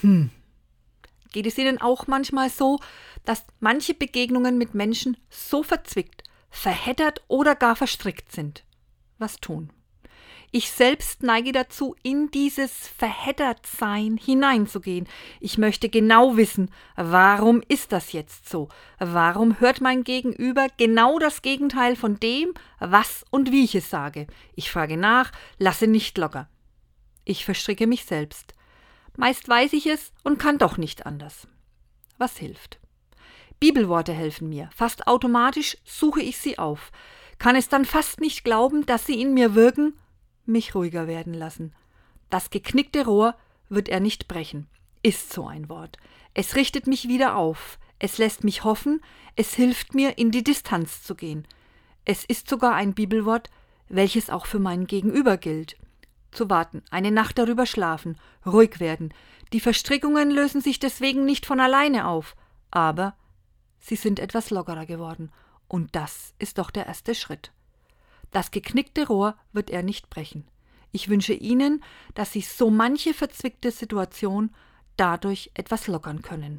Hm. Geht es Ihnen auch manchmal so, dass manche Begegnungen mit Menschen so verzwickt, verheddert oder gar verstrickt sind? Was tun? Ich selbst neige dazu, in dieses Verheddertsein hineinzugehen. Ich möchte genau wissen, warum ist das jetzt so? Warum hört mein Gegenüber genau das Gegenteil von dem, was und wie ich es sage? Ich frage nach, lasse nicht locker. Ich verstricke mich selbst. Meist weiß ich es und kann doch nicht anders. Was hilft? Bibelworte helfen mir. Fast automatisch suche ich sie auf. Kann es dann fast nicht glauben, dass sie in mir wirken mich ruhiger werden lassen. Das geknickte Rohr wird er nicht brechen, ist so ein Wort. Es richtet mich wieder auf, es lässt mich hoffen, es hilft mir, in die Distanz zu gehen. Es ist sogar ein Bibelwort, welches auch für meinen Gegenüber gilt. Zu warten, eine Nacht darüber schlafen, ruhig werden. Die Verstrickungen lösen sich deswegen nicht von alleine auf, aber sie sind etwas lockerer geworden, und das ist doch der erste Schritt. Das geknickte Rohr wird er nicht brechen. Ich wünsche Ihnen, dass Sie so manche verzwickte Situation dadurch etwas lockern können.